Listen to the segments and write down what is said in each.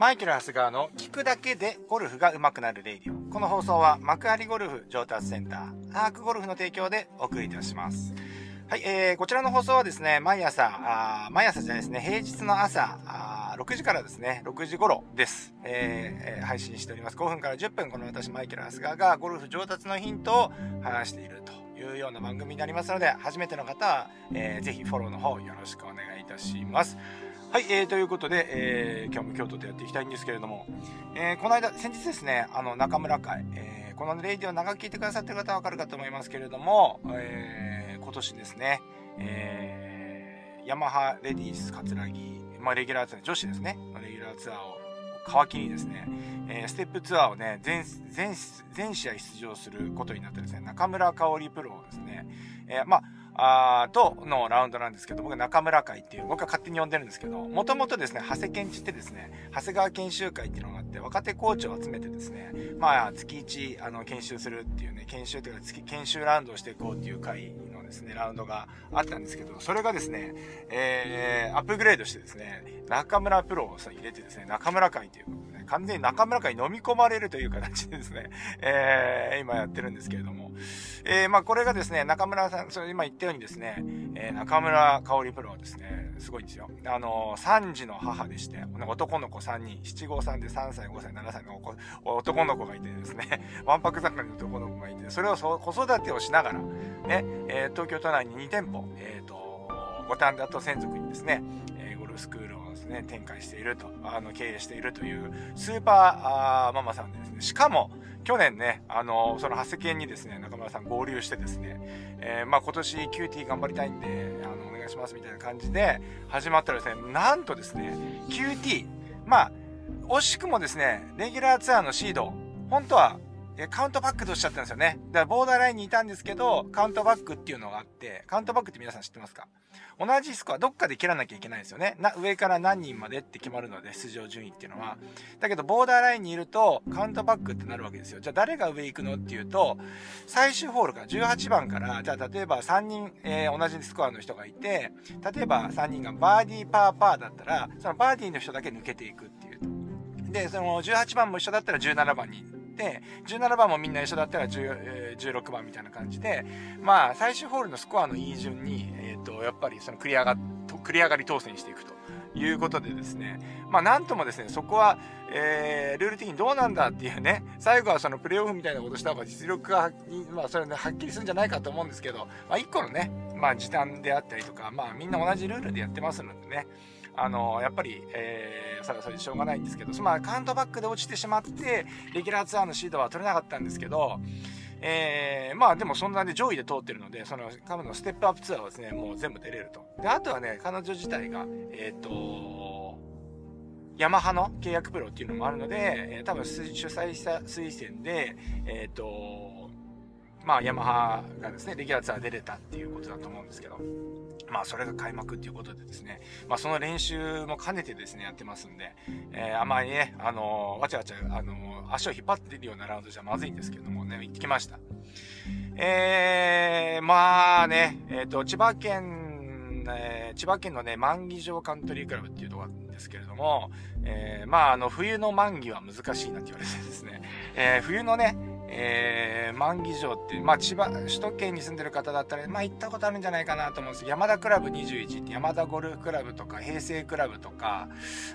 マイケル・ハスガーの聞くだけでゴルフが上手くなるレイディオ。この放送は幕張ゴルフ上達センター、アークゴルフの提供でお送りいたします。はい、えー、こちらの放送はですね、毎朝、あ毎朝じゃないですね、平日の朝、あ6時からですね、6時頃です、えー、配信しております。5分から10分、この私、マイケル・ハスガーがゴルフ上達のヒントを話しているというような番組になりますので、初めての方は、えー、ぜひフォローの方よろしくお願いいたします。はい、えー、ということで、えー、今日も京都でやっていきたいんですけれども、えー、この間、先日ですね、あの、中村会、えー、このレイディを長く聞いてくださってる方はわかるかと思いますけれども、えー、今年ですね、えー、ヤマハレディース葛城、まあ、レギュラーツアー、女子ですね、レギュラーツアーを皮切りにですね、えー、ステップツアーをね、全、全、全試合出場することになってですね、中村香織プロをですね、えー、まあ、あとのラウンドなんですけど、僕は中村会っていう、僕は勝手に呼んでるんですけど、もともとですね、長谷研知ってですね、長谷川研修会っていうのがあって、若手コーチを集めてですね、まあ、月1、あの、研修するっていうね、研修というか、月、研修ラウンドをしていこうっていう会のですね、ラウンドがあったんですけど、それがですね、えー、アップグレードしてですね、中村プロをさ、入れてですね、中村会ということでね、完全に中村会に飲み込まれるという形でですね、えー、今やってるんですけれども、えー、まあこれがですね、中村さん、それ今言ったようにですね、えー、中村香織プロはですね、すごいんですよ。あのー、3児の母でして、男の子3人、七五三で3歳、5歳、7歳の男の子がいてですね、わんぱく盛りの男の子がいて、それを子育てをしながら、ね、えー、東京都内に2店舗、えっ、ー、と、五反田と専属にですね、ゴルフスクールね、展開していると、あの、経営しているというスーパーあーママさんでですね、しかも、去年ね、あの、その長谷県にですね、中村さん合流してですね、えー、まあ今年 QT 頑張りたいんで、あの、お願いしますみたいな感じで始まったらですね、なんとですね、QT、まあ、惜しくもですね、レギュラーツアーのシード、本当はカウントバックとおっしゃったんですよね。だからボーダーラインにいたんですけど、カウントバックっていうのがあって、カウントバックって皆さん知ってますか？同じスコアどっかで切らなきゃいけないんですよね。な、上から何人までって決まるので、出場順位っていうのは。だけど、ボーダーラインにいると、カウントバックってなるわけですよ。じゃあ誰が上行くのっていうと、最終ホールから18番から、じゃあ例えば3人、えー、同じスコアの人がいて、例えば3人がバーディーパーパーだったら、そのバーディーの人だけ抜けていくっていう。で、その18番も一緒だったら17番にて、17番もみんな一緒だったら16番みたいな感じで、まあ、最終ホールのスコアのいい順に、え、ー、と、やっぱりその繰り上が、繰り上がり当選していくということでですね、まあ、なんともですね、そこは、えー、ルール的にどうなんだっていうね、最後はそのプレイオフみたいなことした方が実力が、まあ、それね、はっきりするんじゃないかと思うんですけど、まあ、一個のね、まあ、時短であったりとか、まあ、みんな同じルールでやってますのでね、あの、やっぱり、えー、それはそれでしょうがないんですけど、まあ、カウントバックで落ちてしまって、レギュラーツアーのシードは取れなかったんですけど、えー、まあでもそんなで上位で通ってるので、その彼女のステップアップツアーはですね、もう全部出れると。で、あとはね、彼女自体が、えっ、ー、と、ヤマハの契約プロっていうのもあるので、えー、多分主催者推薦で、えっ、ー、と、まあヤマハがですね、レギュラーツアー出れたっていうことだと思うんですけど、まあ、それが開幕っていうことでですね、まあ、その練習も兼ねてですね、やってますんで、えー、あまりね、あのー、わちゃわちゃ、あのー、足を引っ張ってるようなラウンドじゃまずいんですけどもね、行ってきました。えー、まあね、えっ、と、千葉県、え千葉県のね、万儀城カントリークラブっていうとこなんですけれども、えまあ、あの、冬の万儀は難しいなって言われてですね、え冬のね、えー、万儀城っていう、まあ、千葉、首都圏に住んでる方だったら、まあ、行ったことあるんじゃないかなと思うんですけど山田クラブ21って山田ゴルフクラブとか、平成クラブとか、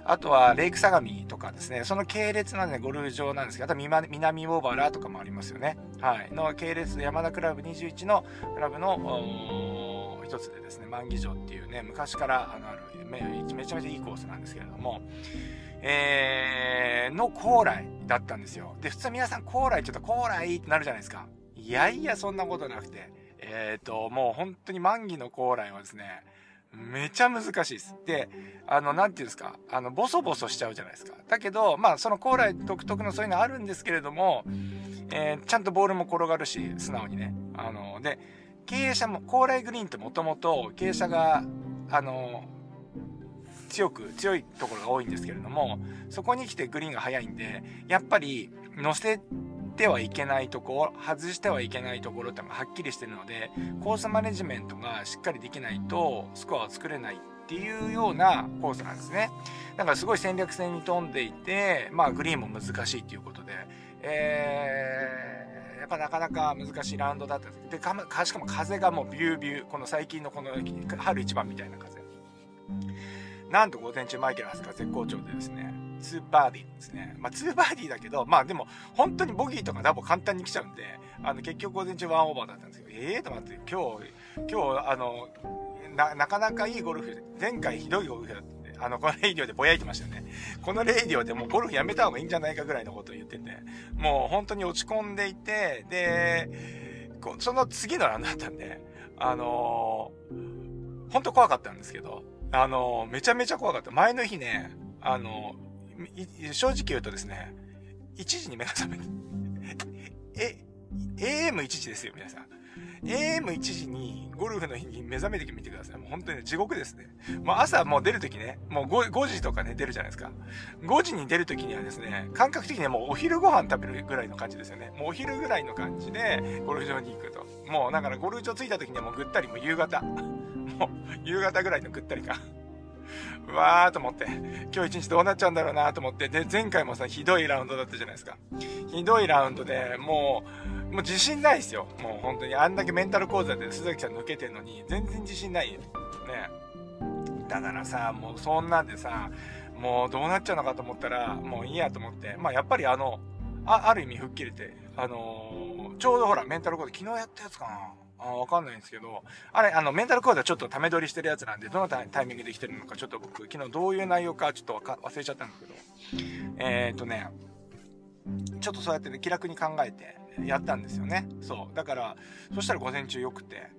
あとはレイク相模とかですね、その系列なんでゴルフ場なんですけど、あと南オーバーラーとかもありますよね。はい。の系列、山田クラブ21のクラブの、一つでですね、万儀城っていうね、昔からあのある、めちゃめちゃいいコースなんですけれども、えー、の高麗だったんですよ。で、普通皆さん高麗ちょっと高麗ってなるじゃないですか。いやいや、そんなことなくて。えっ、ー、と、もう本当に満儀の高麗はですね、めちゃ難しいです。で、あの、なんていうんですか、あの、ボソボソしちゃうじゃないですか。だけど、まあ、その高麗独特のそういうのあるんですけれども、えー、ちゃんとボールも転がるし、素直にね。あの、で、経営者も、高麗グリーンってもともと傾斜が、あの、強く、強いところが多いんですけれども、そこに来てグリーンが速いんで、やっぱり乗せてはいけないところ、外してはいけないところってのがはっきりしてるので、コースマネジメントがしっかりできないとスコアを作れないっていうようなコースなんですね。だからすごい戦略戦に富んでいて、まあグリーンも難しいということで、えー、やっぱなかなか難しいラウンドだったでかしかも風がもうビュービューこの最近のこの春一番みたいな風なんと午前中マイケル・ハスが絶好調でですね2バーディーですね。まあ、2バーディーだけど、まあでも、本当にボギーとかダボ簡単に来ちゃうんで、あの、結局午前中1オーバーだったんですけど、ええー、と待って、今日、今日、あの、な、なかなかいいゴルフ、前回ひどいゴルフだったんで、あの、このレイディオでぼやいてましたよね。このレイディオでもうゴルフやめた方がいいんじゃないかぐらいのことを言ってて、もう本当に落ち込んでいて、で、その次のラウンドだったんで、あのー、本当怖かったんですけど、あの、めちゃめちゃ怖かった。前の日ね、あの、正直言うとですね、1時に目が覚めて、え、AM1 時ですよ、皆さん。AM1 時にゴルフの日に目覚めてみてください。もう本当に、ね、地獄ですね。もう朝もう出るときね、もう 5, 5時とかね、出るじゃないですか。5時に出るときにはですね、感覚的にはもうお昼ご飯食べるぐらいの感じですよね。もうお昼ぐらいの感じで、ゴルフ場に行くと。もうだからゴルフ場着いたときにはもうぐったり、もう夕方。も う夕方ぐらいのぐったり感。う わーと思って、今日一日どうなっちゃうんだろうなと思って、で、前回もさ、ひどいラウンドだったじゃないですか。ひどいラウンドで、もう、もう自信ないですよ。もう本当に、あんだけメンタル講座で鈴木さん抜けてんのに、全然自信ないよ。ね。だからさ、もうそんなんでさ、もうどうなっちゃうのかと思ったら、もういいやと思って、まあやっぱりあの、あある意味吹っ切れて、あのー、ちょうどほら、メンタル講座昨日やったやつかな。あわかんないんですけど、あれ、あの、メンタルコードはちょっとため撮りしてるやつなんで、どのタイミングで来てるのか、ちょっと僕、昨日どういう内容かちょっと忘れちゃったんですけど、えー、っとね、ちょっとそうやってね、気楽に考えてやったんですよね。そう。だから、そしたら午前中良くて、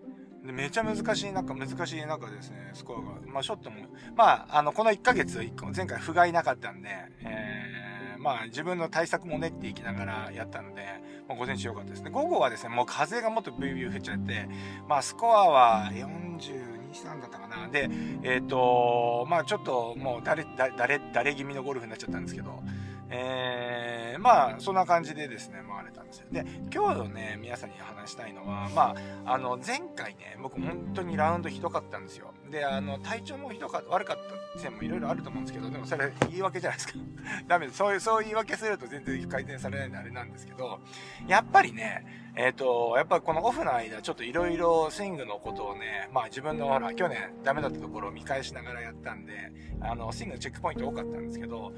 でめちゃ難しい中、難しい中ですね、スコアが。まあ、ショットも、まあ、あの、この1ヶ月、前回不甲斐なかったんで、えー、まあ、自分の対策も練っていきながらやったので、まあ、午前中良かったですね。午後はですね、もう風がもっとビュービュー降っちゃって、まあ、スコアは42、3だったかな。で、えっ、ー、と、まあ、ちょっともう誰、誰、誰気味のゴルフになっちゃったんですけど、えー、まあ、そんな感じでですね、回れたんですよ。で、今日のね、皆さんに話したいのは、まあ、あの、前回ね、僕本当にラウンドひどかったんですよ。で、あの、体調もひどかった、悪かった線もいろいろあると思うんですけど、でもそれ言い訳じゃないですか。ダメです。そういう、そう言い訳すると全然改善されないんであれなんですけど、やっぱりね、えっ、ー、と、やっぱこのオフの間、ちょっといろいろスイングのことをね、まあ自分のほら、去年ダメだったところを見返しながらやったんで、あの、スイングのチェックポイント多かったんですけど、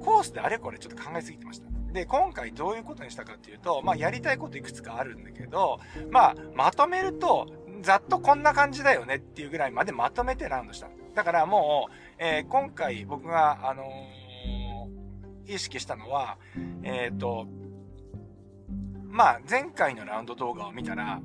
コースであれこれちょっと考えすぎてました。で、今回どういうことにしたかっていうと、まあやりたいこといくつかあるんだけど、まあまとめると、ざっとこんな感じだよねっていうぐらいまでまとめてラウンドした。だからもう、えー、今回僕が、あのー、意識したのは、えっ、ー、と、まあ、前回のラウンド動画を見たら、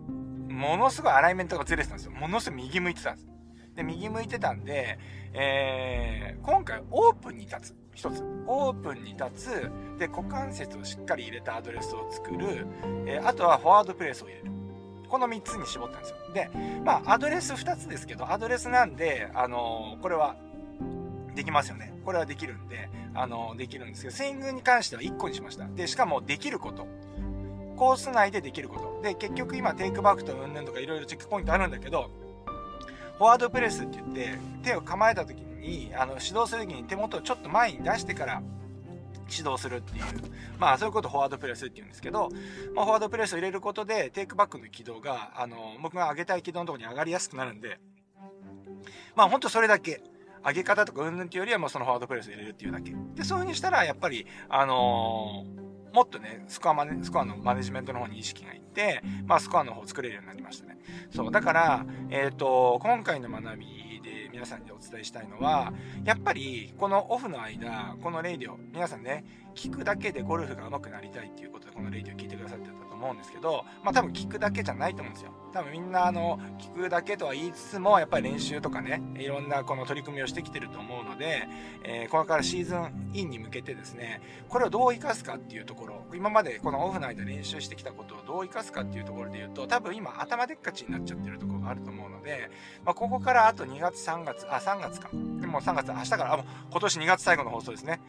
ものすごいアライメントがずれてたんですよ。ものすごい右向いてたんです。で、右向いてたんで、えー、今回オープンに立つ。一つ。オープンに立つ。で、股関節をしっかり入れたアドレスを作る。えー、あとはフォワードプレスを入れる。この3つに絞ったんですよ。で、まあ、アドレス2つですけど、アドレスなんで、あのー、これは、できますよね。これはできるんで、あの、できるんですけど、スイングに関しては1個にしました。で、しかもできること。コース内でできること。で、結局今テイクバックとうんぬんとかいろいろチェックポイントあるんだけど、フォワードプレスって言って、手を構えた時に、あの、指導する時に手元をちょっと前に出してから指導するっていう。まあ、そういうことをフォワードプレスって言うんですけど、まあ、フォワードプレスを入れることで、テイクバックの軌道が、あの、僕が上げたい軌道のところに上がりやすくなるんで、まあ、ほんとそれだけ。上げ方とかうんぬんっていうよりはもうそのフォワードプレスを入れるっていうだけ。で、そういう風にしたら、やっぱり、あのーもっとね、スコアマネ、スコアのマネジメントの方に意識がいって、まあ、スコアの方を作れるようになりましたね。そう、だから、えっ、ー、と、今回の学びで皆さんにお伝えしたいのは、やっぱり、このオフの間、この radio、皆さんね、聞くだけでゴルフが上手くなりたいっていうことで、このレイディオ聞いてくださってたと思うんですけど、まあ多分聞くだけじゃないと思うんですよ。多分みんなあの、聞くだけとは言いつつも、やっぱり練習とかね、いろんなこの取り組みをしてきてると思うので、えー、これからシーズンインに向けてですね、これをどう活かすかっていうところ、今までこのオフの間練習してきたことをどう活かすかっていうところで言うと、多分今頭でっかちになっちゃってるところがあると思うので、まあ、ここからあと2月3月、あ、3月か。3も3月、明日から、あ、もう今年2月最後の放送ですね。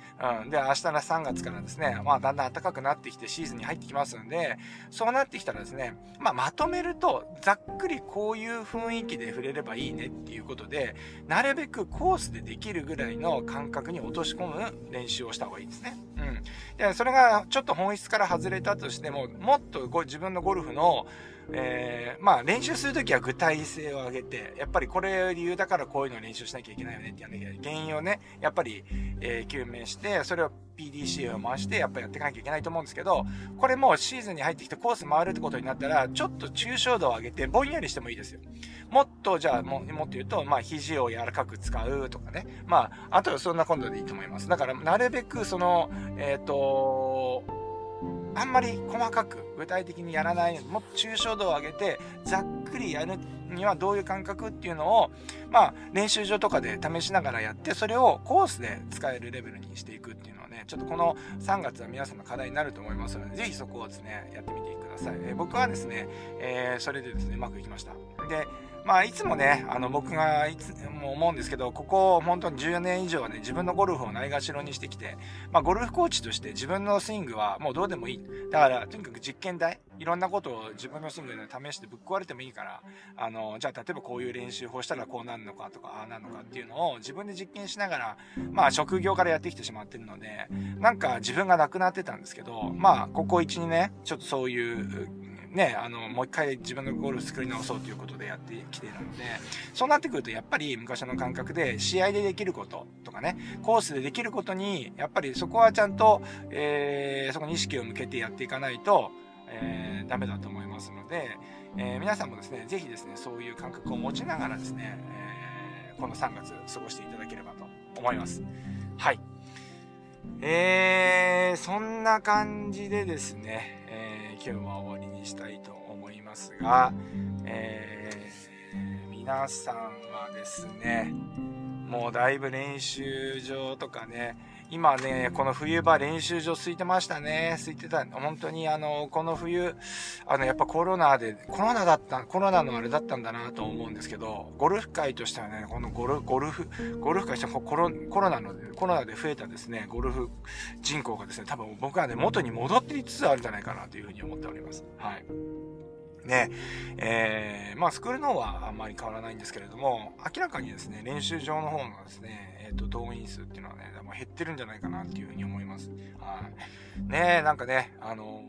うん。で、明日の3月からですね、まあ、だんだん暖かくなってきてシーズンに入ってきますんで、そうなってきたらですね、まあ、まとめると、ざっくりこういう雰囲気で触れればいいねっていうことで、なるべくコースでできるぐらいの感覚に落とし込む練習をした方がいいですね。うん。で、それがちょっと本質から外れたとしても、もっと自分のゴルフの、えー、まあ練習するときは具体性を上げて、やっぱりこれ理由だからこういうのを練習しなきゃいけないよねってやんなきゃ原因をね、やっぱり、えー、究明して、それを PDCA を回してやっぱやっていかなきゃいけないと思うんですけど、これもシーズンに入ってきてコース回るってことになったら、ちょっと抽象度を上げてぼんやりしてもいいですよ。もっと、じゃあも、もっと言うと、まあ肘を柔らかく使うとかね。まあ、あとはそんな今度でいいと思います。だから、なるべくその、えっ、ー、と、あんまり細かく具体的にやらないもっと抽象度を上げてざっくりやるにはどういう感覚っていうのをまあ練習場とかで試しながらやってそれをコースで使えるレベルにしていくっていうのはねちょっとこの3月は皆さんの課題になると思いますのでぜひそこをですねやってみてください、えー、僕はですね、えー、それでですねうまくいきました。でまあ、いつもね、あの、僕がいつも思うんですけど、ここ、本当に14年以上はね、自分のゴルフをないがしろにしてきて、まあ、ゴルフコーチとして自分のスイングはもうどうでもいい。だから、とにかく実験台、いろんなことを自分のスイングで試してぶっ壊れてもいいから、あの、じゃあ、例えばこういう練習法したらこうなるのかとか、ああなるのかっていうのを自分で実験しながら、まあ、職業からやってきてしまってるので、なんか自分がなくなってたんですけど、まあ、ここ1、2年、ちょっとそういうね、あの、もう一回自分のゴールフ作り直そうということでやってきているので、そうなってくるとやっぱり昔の感覚で試合でできることとかね、コースでできることに、やっぱりそこはちゃんと、えー、そこに意識を向けてやっていかないと、えー、ダメだと思いますので、えー、皆さんもですね、ぜひですね、そういう感覚を持ちながらですね、えー、この3月過ごしていただければと思います。はい。えー、そんな感じでですね、今日は終わりにしたいと思いますが、えー、皆さんはですね、もうだいぶ練習場とかね、今ね、この冬場練習場空いてましたね。空いてた。本当にあの、この冬、あの、やっぱコロナで、コロナだった、コロナのあれだったんだなと思うんですけど、ゴルフ界としてはね、このゴルゴルフ、ゴルフ界としてはコロコロナの、コロナで増えたですね、ゴルフ人口がですね、多分僕はね、元に戻っていつつあるんじゃないかなというふうに思っております。はい。ね、えー、まあスクールの方はあんまり変わらないんですけれども、明らかにですね、練習場の方のですね、え、ー、と、動員数っていうのはね、減ってるんじゃないかなっていうふうに思います。はい。ねえ、なんかね、あの、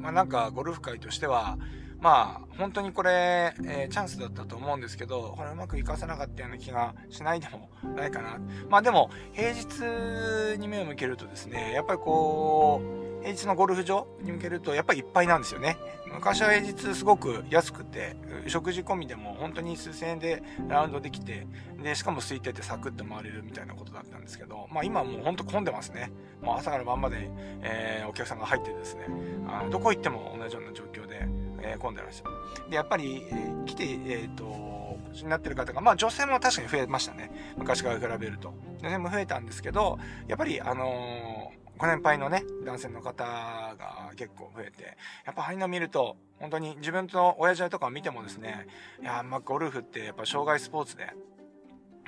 まあなんかゴルフ界としては、まあ、本当にこれ、えー、チャンスだったと思うんですけど、これうまくいかせなかったような気がしないでもないかな。まあでも、平日に目を向けるとですね、やっぱりこう、平日のゴルフ場に向けると、やっぱりいっぱいなんですよね。昔は平日すごく安くて、食事込みでも本当に数千円でラウンドできて、で、しかも空いててサクッと回れるみたいなことだったんですけど、まあ今はもう本当混んでますね。もう朝から晩まで、えー、お客さんが入ってですね、あどこ行っても同じような状況で、えー、混んでるんですよ。で、やっぱり、えー、来て、えっ、ー、と、になってる方が、まあ女性も確かに増えましたね。昔から比べると。女性も増えたんですけど、やっぱり、あのご年配のね、男性の方が結構増えて、やっぱああいうの見ると、本当に自分と親父とかを見てもですね、いや、まあ、ゴルフってやっぱ障害スポーツで、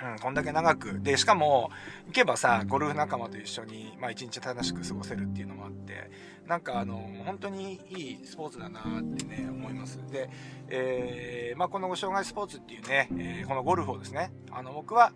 うん、こんだけ長く。で、しかも、行けばさ、ゴルフ仲間と一緒に、まあ一日楽しく過ごせるっていうのもあって、なんかあの、本当にいいスポーツだなってね、思います。で、えー、まあこの障害スポーツっていうね、えー、このゴルフをですね、あの、僕は、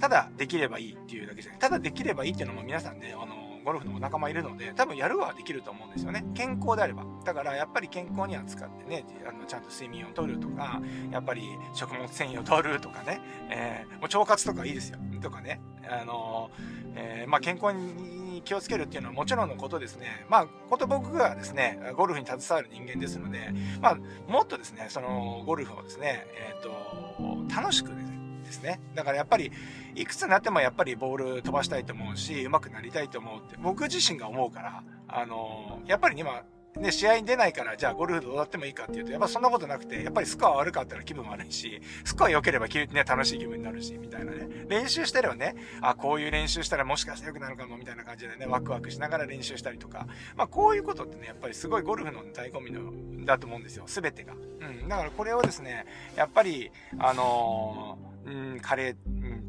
ただできればいいっていうだけじゃない。ただできればいいっていうのも皆さんね、あの、ゴルフの仲間いるので、多分やるはできると思うんですよね。健康であれば。だからやっぱり健康には使ってね、あのちゃんと睡眠をとるとか、やっぱり食物繊維をとるとかね、えー、もう腸活とかいいですよ。とかね、あのえー、まあ、健康に気をつけるっていうのはもちろんのことですね。まあ、こと僕がですね、ゴルフに携わる人間ですので、まあ、もっとですね、そのゴルフをですね、えっ、ー、と、楽しくですね、ですね。だからやっぱり、いくつになってもやっぱりボール飛ばしたいと思うし、上手くなりたいと思うって、僕自身が思うから、あのー、やっぱり今、ね、試合に出ないから、じゃあゴルフどうやってもいいかっていうと、やっぱそんなことなくて、やっぱりスコア悪かったら気分悪いし、スコア良ければね、楽しい気分になるし、みたいなね。練習してればね、あ、こういう練習したらもしかして良くなるかも、みたいな感じでね、ワクワクしながら練習したりとか。まあ、こういうことってね、やっぱりすごいゴルフの醍醐味の、だと思うんですよ。すべてが。うん。だからこれをですね、やっぱり、あのーうん、カレー、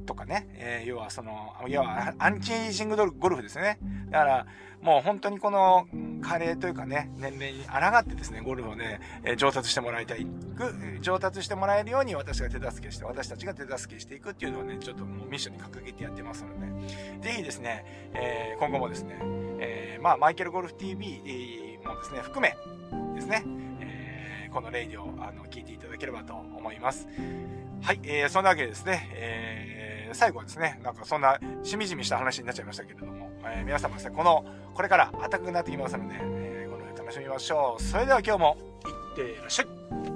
ととかね、えー、要はその、要はアンチエイジングゴルフですね。だから、もう本当にこの、加齢というかね、年齢に抗ってですね、ゴルフをね、え上達してもらいたい、上達してもらえるように私が手助けして、私たちが手助けしていくっていうのをね、ちょっともうミッションに掲げてやってますので、ぜひですね、えー、今後もですね、えー、まあ、マイケルゴルフ TV もですね、含めですね、えー、このレイディをあの聞いていただければと思います。はい、えー、そんなわけでですね、えー、最後はですね、なんかそんなしみじみした話になっちゃいましたけれども、えー、皆様ですね、この、これから暖かくなってきますので、えー、この楽しみましょう。それでは今日も、いってらっしゃい